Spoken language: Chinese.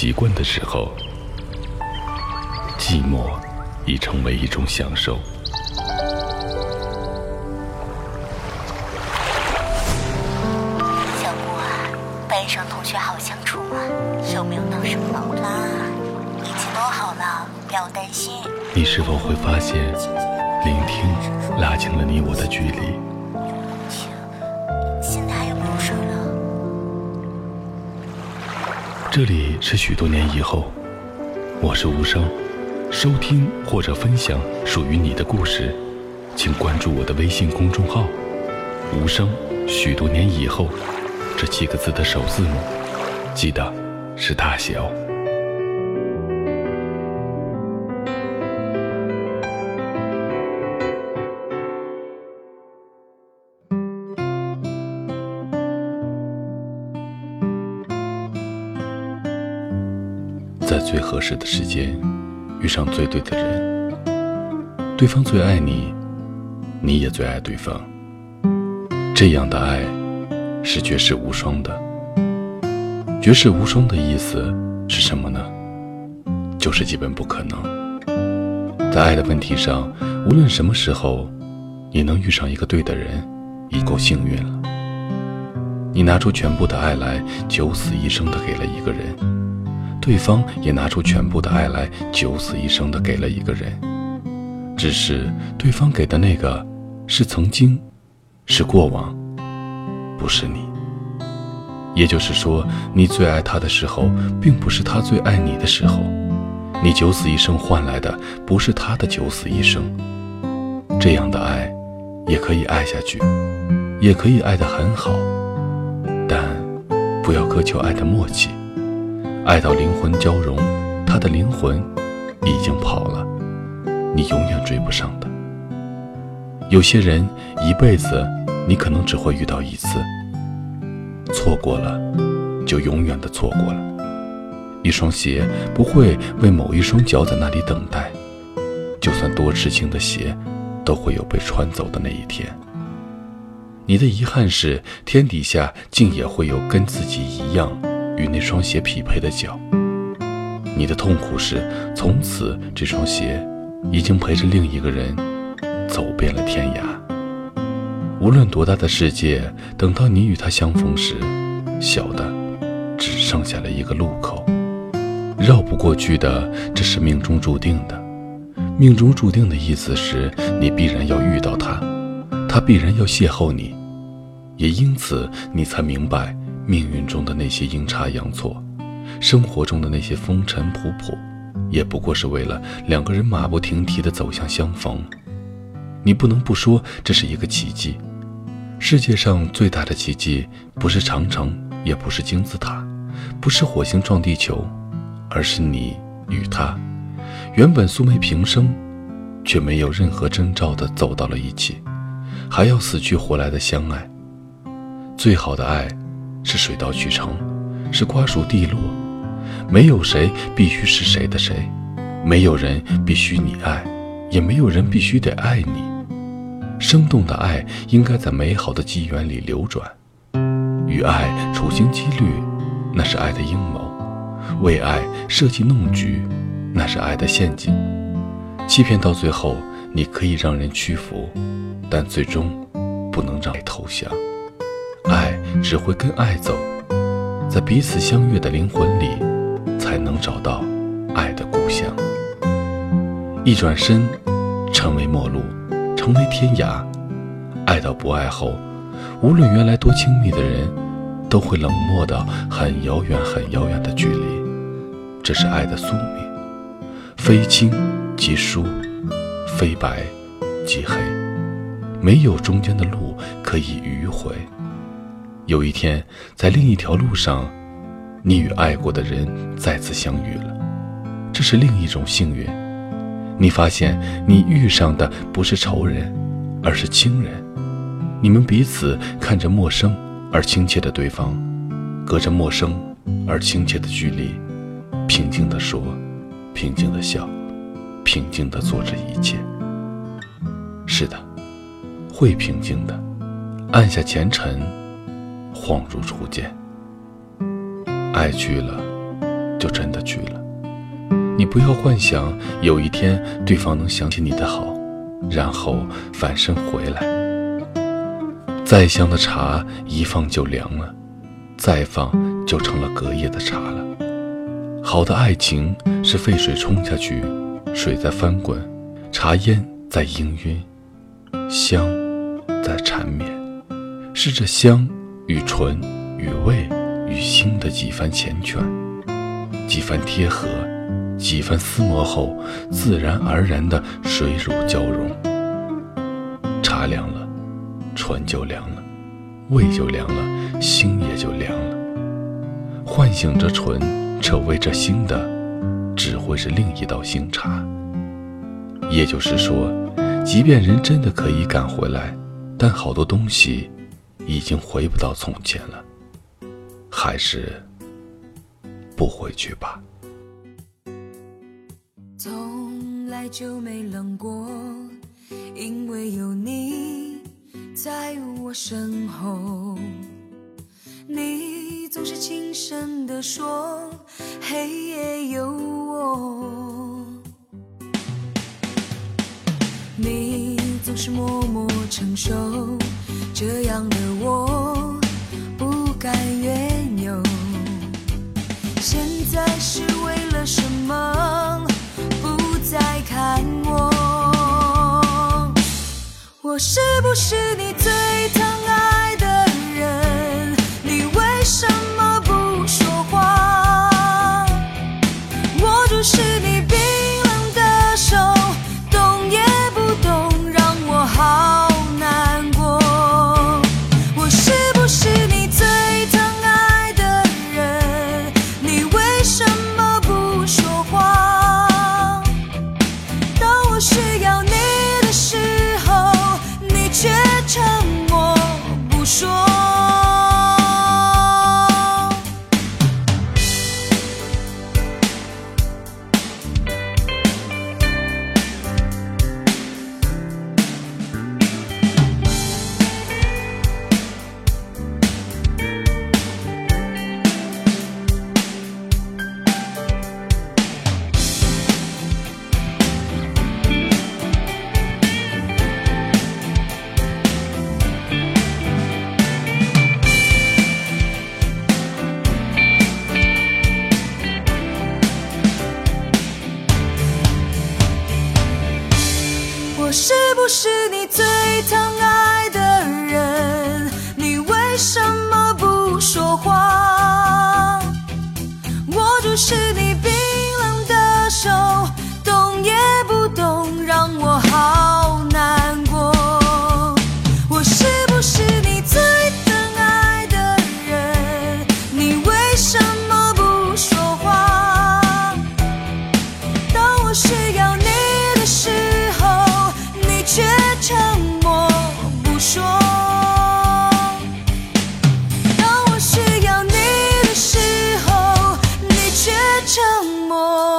习惯的时候，寂寞已成为一种享受。小木啊，班上同学好相处吗？有没有闹什么矛盾啊？一切都好了，不要担心。你是否会发现，聆听拉近了你我的距离？这里是许多年以后，我是无声。收听或者分享属于你的故事，请关注我的微信公众号“无声”。许多年以后，这七个字的首字母，记得是大写哦。在最合适的时间，遇上最对的人，对方最爱你，你也最爱对方。这样的爱是绝世无双的。绝世无双的意思是什么呢？就是基本不可能。在爱的问题上，无论什么时候，你能遇上一个对的人，已够幸运了。你拿出全部的爱来，九死一生的给了一个人。对方也拿出全部的爱来，九死一生的给了一个人。只是对方给的那个，是曾经，是过往，不是你。也就是说，你最爱他的时候，并不是他最爱你的时候。你九死一生换来的，不是他的九死一生。这样的爱，也可以爱下去，也可以爱得很好，但不要苛求爱的默契。爱到灵魂交融，他的灵魂已经跑了，你永远追不上的。有些人一辈子你可能只会遇到一次，错过了就永远的错过了。一双鞋不会为某一双脚在那里等待，就算多痴情的鞋，都会有被穿走的那一天。你的遗憾是，天底下竟也会有跟自己一样。与那双鞋匹配的脚，你的痛苦是从此这双鞋已经陪着另一个人走遍了天涯。无论多大的世界，等到你与他相逢时，小的只剩下了一个路口，绕不过去的，这是命中注定的。命中注定的意思是你必然要遇到他，他必然要邂逅你，也因此你才明白。命运中的那些阴差阳错，生活中的那些风尘仆仆，也不过是为了两个人马不停蹄地走向相逢。你不能不说这是一个奇迹。世界上最大的奇迹，不是长城，也不是金字塔，不是火星撞地球，而是你与他，原本素昧平生，却没有任何征兆地走到了一起，还要死去活来的相爱。最好的爱。是水到渠成，是瓜熟蒂落，没有谁必须是谁的谁，没有人必须你爱，也没有人必须得爱你。生动的爱应该在美好的机缘里流转，与爱处心积虑，那是爱的阴谋；为爱设计弄局，那是爱的陷阱。欺骗到最后，你可以让人屈服，但最终不能让爱投降。爱只会跟爱走，在彼此相悦的灵魂里，才能找到爱的故乡。一转身，成为陌路，成为天涯。爱到不爱后，无论原来多亲密的人，都会冷漠到很遥远、很遥远的距离。这是爱的宿命，非亲即疏，非白即黑，没有中间的路可以迂回。有一天，在另一条路上，你与爱过的人再次相遇了，这是另一种幸运。你发现，你遇上的不是仇人，而是亲人。你们彼此看着陌生而亲切的对方，隔着陌生而亲切的距离，平静地说，平静地笑，平静地做着一切。是的，会平静的，按下前尘。恍如初见，爱去了，就真的去了。你不要幻想有一天对方能想起你的好，然后返身回来。再香的茶一放就凉了，再放就成了隔夜的茶了。好的爱情是沸水冲下去，水在翻滚，茶烟在氤氲，香在缠绵，是这香与唇与味与心的几番缱绻，几番贴合。几番厮磨后，自然而然的水乳交融。茶凉了，唇就凉了，胃就凉了，心也就凉了。唤醒着唇，扯喂着心的，只会是另一道新茶。也就是说，即便人真的可以赶回来，但好多东西已经回不到从前了，还是不回去吧。从来就没冷过，因为有你在我身后。你总是轻声地说，黑夜有我。你总是默默承受，这样的什么不？再看我，我是不是你最疼是你 more.